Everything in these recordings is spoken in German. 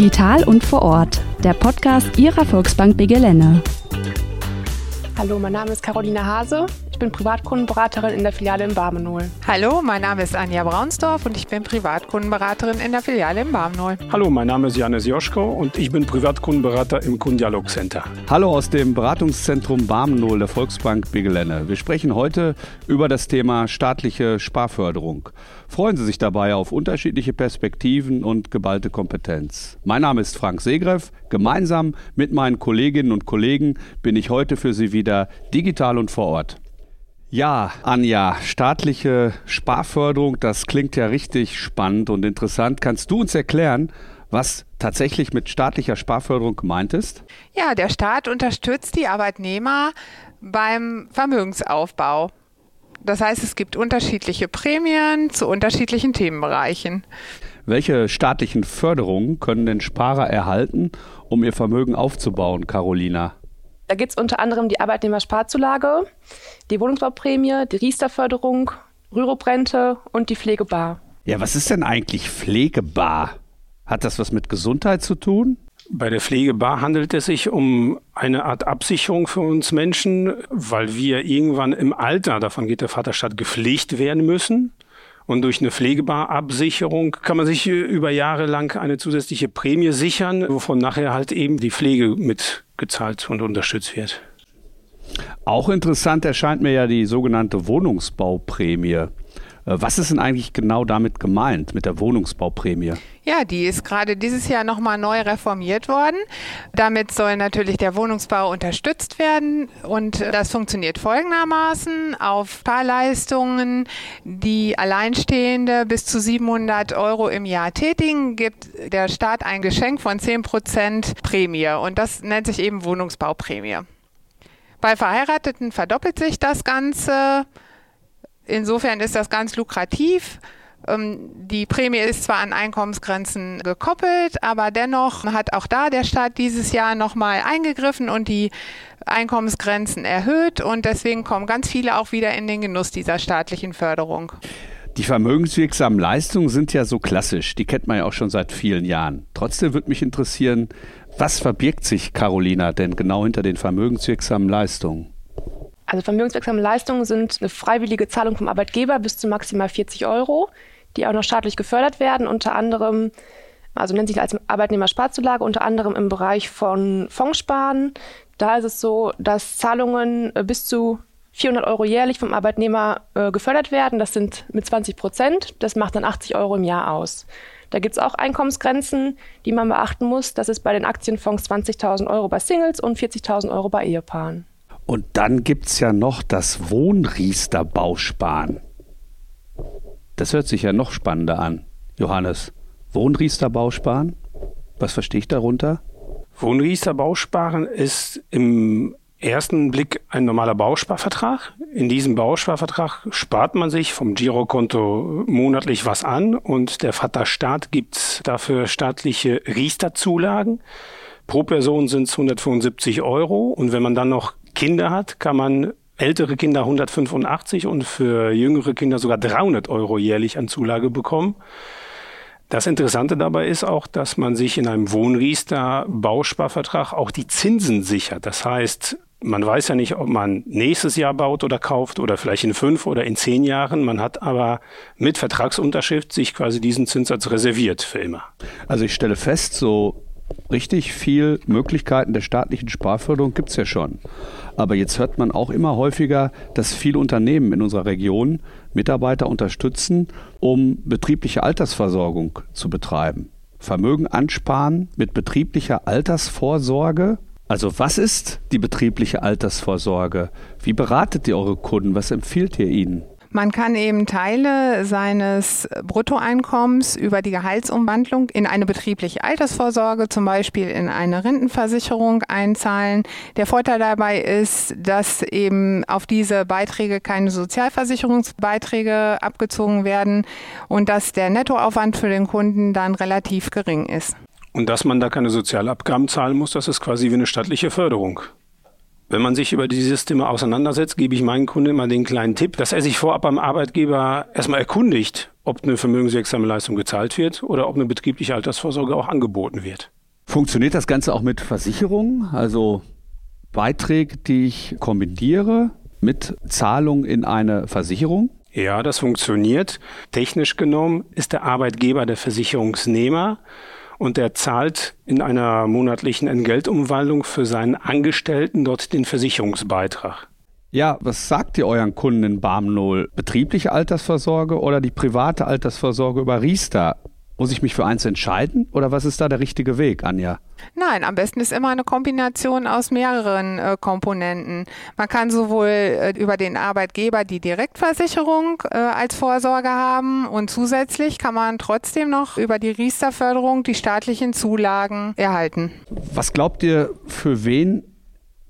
Digital und vor Ort, der Podcast Ihrer Volksbank Begelene. Hallo, mein Name ist Caroline Hase. Ich bin Privatkundenberaterin in der Filiale in Barmenol. Hallo, mein Name ist Anja Braunsdorf und ich bin Privatkundenberaterin in der Filiale in Barmenol. Hallo, mein Name ist Janis Joschko und ich bin Privatkundenberater im Kundialog Center. Hallo aus dem Beratungszentrum Barmenol der Volksbank Begelene. Wir sprechen heute über das Thema staatliche Sparförderung. Freuen Sie sich dabei auf unterschiedliche Perspektiven und geballte Kompetenz. Mein Name ist Frank Segreff. Gemeinsam mit meinen Kolleginnen und Kollegen bin ich heute für Sie wieder digital und vor Ort. Ja, Anja, staatliche Sparförderung, das klingt ja richtig spannend und interessant. Kannst du uns erklären, was tatsächlich mit staatlicher Sparförderung gemeint ist? Ja, der Staat unterstützt die Arbeitnehmer beim Vermögensaufbau. Das heißt, es gibt unterschiedliche Prämien zu unterschiedlichen Themenbereichen. Welche staatlichen Förderungen können denn Sparer erhalten, um ihr Vermögen aufzubauen, Carolina? Da geht es unter anderem die Arbeitnehmersparzulage, die Wohnungsbauprämie, die Riester-Förderung, Rüruprente und die Pflegebar. Ja, was ist denn eigentlich Pflegebar? Hat das was mit Gesundheit zu tun? Bei der Pflegebar handelt es sich um eine Art Absicherung für uns Menschen, weil wir irgendwann im Alter, davon geht der Vaterstaat, gepflegt werden müssen. Und durch eine Pflegebarabsicherung kann man sich über Jahre lang eine zusätzliche Prämie sichern, wovon nachher halt eben die Pflege mitgezahlt und unterstützt wird. Auch interessant erscheint mir ja die sogenannte Wohnungsbauprämie. Äh, was ist denn eigentlich genau damit gemeint, mit der Wohnungsbauprämie? Ja, die ist gerade dieses Jahr nochmal neu reformiert worden. Damit soll natürlich der Wohnungsbau unterstützt werden und das funktioniert folgendermaßen. Auf Fahrleistungen, die Alleinstehende bis zu 700 Euro im Jahr tätigen, gibt der Staat ein Geschenk von 10 Prozent Prämie und das nennt sich eben Wohnungsbauprämie. Bei Verheirateten verdoppelt sich das Ganze. Insofern ist das ganz lukrativ. Ähm, die Prämie ist zwar an Einkommensgrenzen gekoppelt, aber dennoch hat auch da der Staat dieses Jahr nochmal eingegriffen und die Einkommensgrenzen erhöht und deswegen kommen ganz viele auch wieder in den Genuss dieser staatlichen Förderung. Die vermögenswirksamen Leistungen sind ja so klassisch, die kennt man ja auch schon seit vielen Jahren. Trotzdem würde mich interessieren, was verbirgt sich, Carolina, denn genau hinter den vermögenswirksamen Leistungen? Also vermögenswirksame Leistungen sind eine freiwillige Zahlung vom Arbeitgeber bis zu maximal 40 Euro, die auch noch staatlich gefördert werden, unter anderem, also nennt sich als Arbeitnehmersparzulage, unter anderem im Bereich von Fondssparen. Da ist es so, dass Zahlungen äh, bis zu 400 Euro jährlich vom Arbeitnehmer äh, gefördert werden. Das sind mit 20 Prozent. Das macht dann 80 Euro im Jahr aus. Da gibt es auch Einkommensgrenzen, die man beachten muss. Das ist bei den Aktienfonds 20.000 Euro bei Singles und 40.000 Euro bei Ehepaaren. Und dann gibt es ja noch das Wohnriester-Bausparen. Das hört sich ja noch spannender an. Johannes, Wohnriester-Bausparen? Was verstehe ich darunter? Wohnriester-Bausparen ist im ersten Blick ein normaler Bausparvertrag. In diesem Bausparvertrag spart man sich vom Girokonto monatlich was an und der Vaterstaat gibt dafür staatliche Riester-Zulagen. Pro Person sind es 175 Euro und wenn man dann noch Kinder hat, kann man ältere Kinder 185 und für jüngere Kinder sogar 300 Euro jährlich an Zulage bekommen. Das Interessante dabei ist auch, dass man sich in einem Wohnriester Bausparvertrag auch die Zinsen sichert. Das heißt, man weiß ja nicht, ob man nächstes Jahr baut oder kauft oder vielleicht in fünf oder in zehn Jahren. Man hat aber mit Vertragsunterschrift sich quasi diesen Zinssatz reserviert für immer. Also ich stelle fest, so richtig viel Möglichkeiten der staatlichen Sparförderung gibt es ja schon. Aber jetzt hört man auch immer häufiger, dass viele Unternehmen in unserer Region Mitarbeiter unterstützen, um betriebliche Altersversorgung zu betreiben. Vermögen ansparen mit betrieblicher Altersvorsorge. Also was ist die betriebliche Altersvorsorge? Wie beratet ihr eure Kunden? Was empfiehlt ihr ihnen? Man kann eben Teile seines Bruttoeinkommens über die Gehaltsumwandlung in eine betriebliche Altersvorsorge, zum Beispiel in eine Rentenversicherung einzahlen. Der Vorteil dabei ist, dass eben auf diese Beiträge keine Sozialversicherungsbeiträge abgezogen werden und dass der Nettoaufwand für den Kunden dann relativ gering ist. Und dass man da keine Sozialabgaben zahlen muss, das ist quasi wie eine staatliche Förderung. Wenn man sich über dieses Thema auseinandersetzt, gebe ich meinen Kunden immer den kleinen Tipp, dass er sich vorab beim Arbeitgeber erstmal erkundigt, ob eine vermögenswirksame Leistung gezahlt wird oder ob eine betriebliche Altersvorsorge auch angeboten wird. Funktioniert das Ganze auch mit Versicherungen, also Beiträge, die ich kombiniere mit Zahlung in eine Versicherung? Ja, das funktioniert. Technisch genommen ist der Arbeitgeber der Versicherungsnehmer und er zahlt in einer monatlichen Entgeltumwandlung für seinen Angestellten dort den Versicherungsbeitrag. Ja, was sagt ihr euren Kunden in Barmnol? Betriebliche Altersvorsorge oder die private Altersvorsorge über Riester? Muss ich mich für eins entscheiden oder was ist da der richtige Weg, Anja? Nein, am besten ist immer eine Kombination aus mehreren äh, Komponenten. Man kann sowohl äh, über den Arbeitgeber die Direktversicherung äh, als Vorsorge haben und zusätzlich kann man trotzdem noch über die Riester-Förderung die staatlichen Zulagen erhalten. Was glaubt ihr, für wen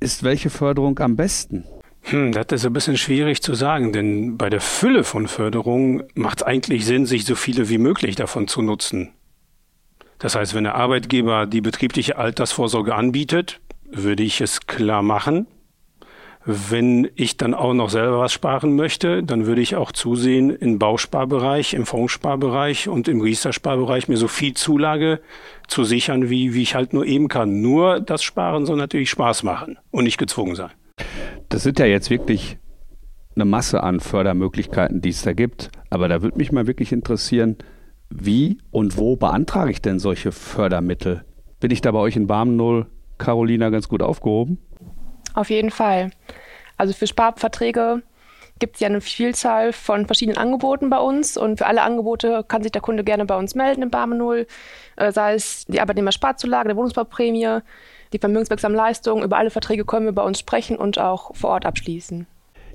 ist welche Förderung am besten? Hm, das ist ein bisschen schwierig zu sagen, denn bei der Fülle von Förderungen macht es eigentlich Sinn, sich so viele wie möglich davon zu nutzen. Das heißt, wenn der Arbeitgeber die betriebliche Altersvorsorge anbietet, würde ich es klar machen. Wenn ich dann auch noch selber was sparen möchte, dann würde ich auch zusehen, im Bausparbereich, im Fondssparbereich und im Riester-Sparbereich mir so viel Zulage zu sichern, wie, wie ich halt nur eben kann. Nur das Sparen soll natürlich Spaß machen und nicht gezwungen sein. Das sind ja jetzt wirklich eine Masse an Fördermöglichkeiten, die es da gibt. Aber da würde mich mal wirklich interessieren, wie und wo beantrage ich denn solche Fördermittel? Bin ich da bei euch in Barmen Carolina, ganz gut aufgehoben? Auf jeden Fall. Also für Sparverträge gibt es ja eine Vielzahl von verschiedenen Angeboten bei uns und für alle Angebote kann sich der Kunde gerne bei uns melden im Barmen 0, äh, sei es die Arbeitnehmersparzulage, der Wohnungsbauprämie, die vermögenswirksamen Leistungen. Über alle Verträge können wir bei uns sprechen und auch vor Ort abschließen.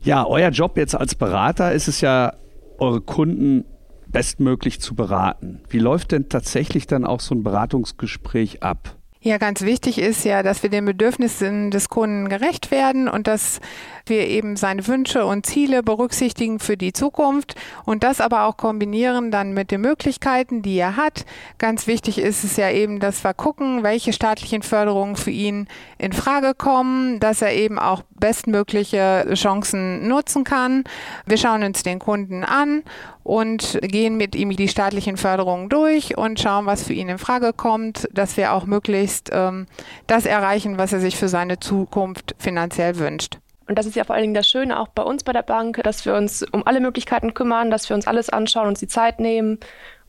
Ja, euer Job jetzt als Berater ist es ja, eure Kunden bestmöglich zu beraten. Wie läuft denn tatsächlich dann auch so ein Beratungsgespräch ab? Ja, ganz wichtig ist ja, dass wir den Bedürfnissen des Kunden gerecht werden und dass wir eben seine Wünsche und Ziele berücksichtigen für die Zukunft und das aber auch kombinieren dann mit den Möglichkeiten, die er hat. Ganz wichtig ist es ja eben, dass wir gucken, welche staatlichen Förderungen für ihn in Frage kommen, dass er eben auch bestmögliche Chancen nutzen kann. Wir schauen uns den Kunden an und gehen mit ihm die staatlichen Förderungen durch und schauen, was für ihn in Frage kommt, dass wir auch möglichst ähm, das erreichen, was er sich für seine Zukunft finanziell wünscht. Und das ist ja vor allen Dingen das Schöne auch bei uns bei der Bank, dass wir uns um alle Möglichkeiten kümmern, dass wir uns alles anschauen, uns die Zeit nehmen,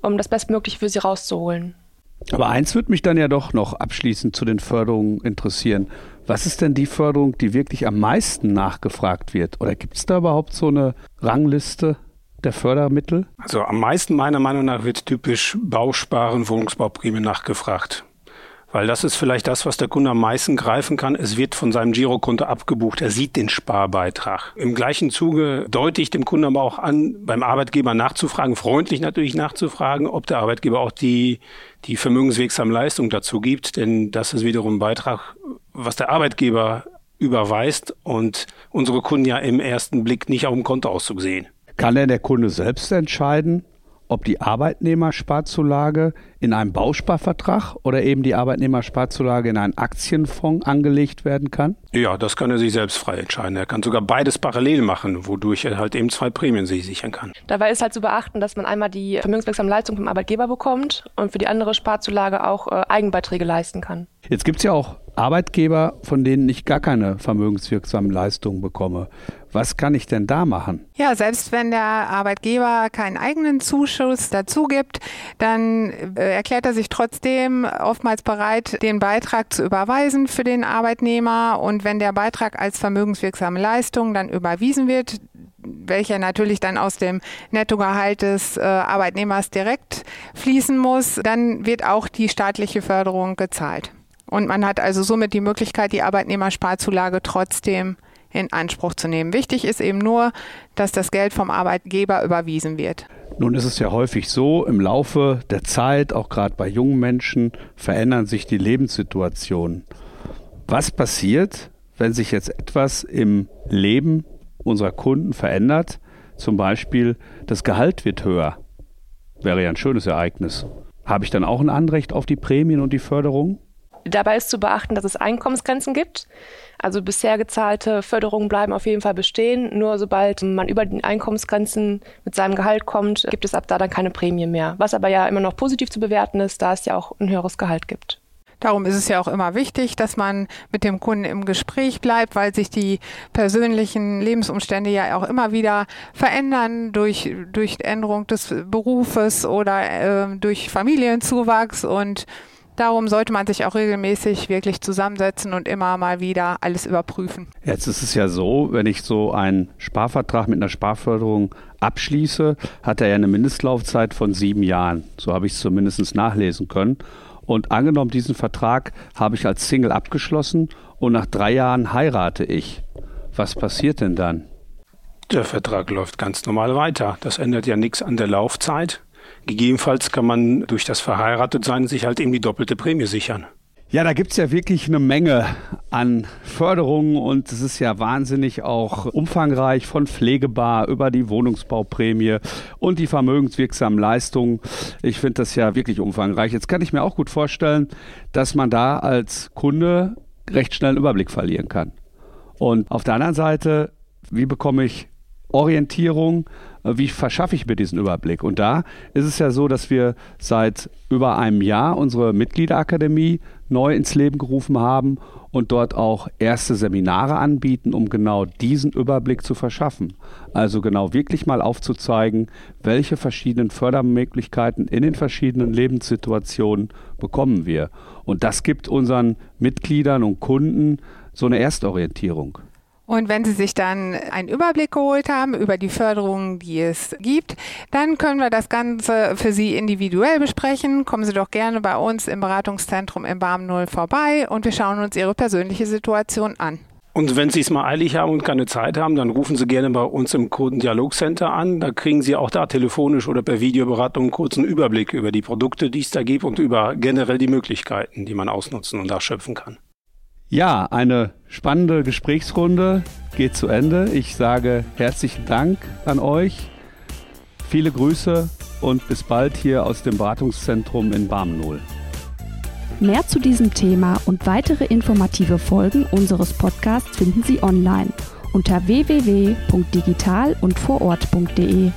um das Bestmögliche für sie rauszuholen. Aber eins würde mich dann ja doch noch abschließend zu den Förderungen interessieren. Was ist denn die Förderung, die wirklich am meisten nachgefragt wird? Oder gibt es da überhaupt so eine Rangliste? Der Fördermittel? Also am meisten meiner Meinung nach wird typisch Bausparen, Wohnungsbauprämie nachgefragt. Weil das ist vielleicht das, was der Kunde am meisten greifen kann. Es wird von seinem Girokonto abgebucht. Er sieht den Sparbeitrag. Im gleichen Zuge deute ich dem Kunden aber auch an, beim Arbeitgeber nachzufragen, freundlich natürlich nachzufragen, ob der Arbeitgeber auch die, die vermögenswirksame Leistung dazu gibt. Denn das ist wiederum ein Beitrag, was der Arbeitgeber überweist und unsere Kunden ja im ersten Blick nicht auf dem Kontoauszug sehen. Kann denn der Kunde selbst entscheiden, ob die Arbeitnehmersparzulage in einem Bausparvertrag oder eben die Arbeitnehmersparzulage in einen Aktienfonds angelegt werden kann? Ja, das kann er sich selbst frei entscheiden. Er kann sogar beides parallel machen, wodurch er halt eben zwei Prämien sich sichern kann. Dabei ist halt zu beachten, dass man einmal die vermögenswirksame Leistung vom Arbeitgeber bekommt und für die andere Sparzulage auch äh, Eigenbeiträge leisten kann. Jetzt gibt es ja auch Arbeitgeber, von denen ich gar keine vermögenswirksamen Leistungen bekomme. Was kann ich denn da machen? Ja, selbst wenn der Arbeitgeber keinen eigenen Zuschuss dazu gibt, dann äh, erklärt er sich trotzdem oftmals bereit, den Beitrag zu überweisen für den Arbeitnehmer. Und wenn der Beitrag als vermögenswirksame Leistung dann überwiesen wird, welcher natürlich dann aus dem Nettogehalt des äh, Arbeitnehmers direkt fließen muss, dann wird auch die staatliche Förderung gezahlt. Und man hat also somit die Möglichkeit, die Arbeitnehmersparzulage trotzdem in Anspruch zu nehmen. Wichtig ist eben nur, dass das Geld vom Arbeitgeber überwiesen wird. Nun ist es ja häufig so, im Laufe der Zeit, auch gerade bei jungen Menschen, verändern sich die Lebenssituationen. Was passiert, wenn sich jetzt etwas im Leben unserer Kunden verändert? Zum Beispiel das Gehalt wird höher. Wäre ja ein schönes Ereignis. Habe ich dann auch ein Anrecht auf die Prämien und die Förderung? Dabei ist zu beachten, dass es Einkommensgrenzen gibt. Also bisher gezahlte Förderungen bleiben auf jeden Fall bestehen. Nur sobald man über den Einkommensgrenzen mit seinem Gehalt kommt, gibt es ab da dann keine Prämie mehr. Was aber ja immer noch positiv zu bewerten ist, da es ja auch ein höheres Gehalt gibt. Darum ist es ja auch immer wichtig, dass man mit dem Kunden im Gespräch bleibt, weil sich die persönlichen Lebensumstände ja auch immer wieder verändern durch, durch Änderung des Berufes oder äh, durch Familienzuwachs und Darum sollte man sich auch regelmäßig wirklich zusammensetzen und immer mal wieder alles überprüfen. Jetzt ist es ja so, wenn ich so einen Sparvertrag mit einer Sparförderung abschließe, hat er ja eine Mindestlaufzeit von sieben Jahren. So habe ich es zumindest nachlesen können. Und angenommen, diesen Vertrag habe ich als Single abgeschlossen und nach drei Jahren heirate ich. Was passiert denn dann? Der Vertrag läuft ganz normal weiter. Das ändert ja nichts an der Laufzeit. Gegebenenfalls kann man durch das Verheiratetsein sich halt eben die doppelte Prämie sichern. Ja, da gibt es ja wirklich eine Menge an Förderungen und es ist ja wahnsinnig auch umfangreich von Pflegebar über die Wohnungsbauprämie und die vermögenswirksamen Leistungen. Ich finde das ja wirklich umfangreich. Jetzt kann ich mir auch gut vorstellen, dass man da als Kunde recht schnell einen Überblick verlieren kann. Und auf der anderen Seite, wie bekomme ich Orientierung, wie verschaffe ich mir diesen Überblick? Und da ist es ja so, dass wir seit über einem Jahr unsere Mitgliederakademie neu ins Leben gerufen haben und dort auch erste Seminare anbieten, um genau diesen Überblick zu verschaffen. Also genau wirklich mal aufzuzeigen, welche verschiedenen Fördermöglichkeiten in den verschiedenen Lebenssituationen bekommen wir. Und das gibt unseren Mitgliedern und Kunden so eine Erstorientierung. Und wenn Sie sich dann einen Überblick geholt haben über die Förderungen, die es gibt, dann können wir das Ganze für Sie individuell besprechen. Kommen Sie doch gerne bei uns im Beratungszentrum im Barm 0 vorbei und wir schauen uns Ihre persönliche Situation an. Und wenn Sie es mal eilig haben und keine Zeit haben, dann rufen Sie gerne bei uns im Kundendialogcenter an. Da kriegen Sie auch da telefonisch oder per Videoberatung einen kurzen Überblick über die Produkte, die es da gibt und über generell die Möglichkeiten, die man ausnutzen und ausschöpfen kann. Ja, eine spannende Gesprächsrunde geht zu Ende. Ich sage herzlichen Dank an euch. Viele Grüße und bis bald hier aus dem Beratungszentrum in Barmenol. Mehr zu diesem Thema und weitere informative Folgen unseres Podcasts finden Sie online unter www.digital und vorort.de.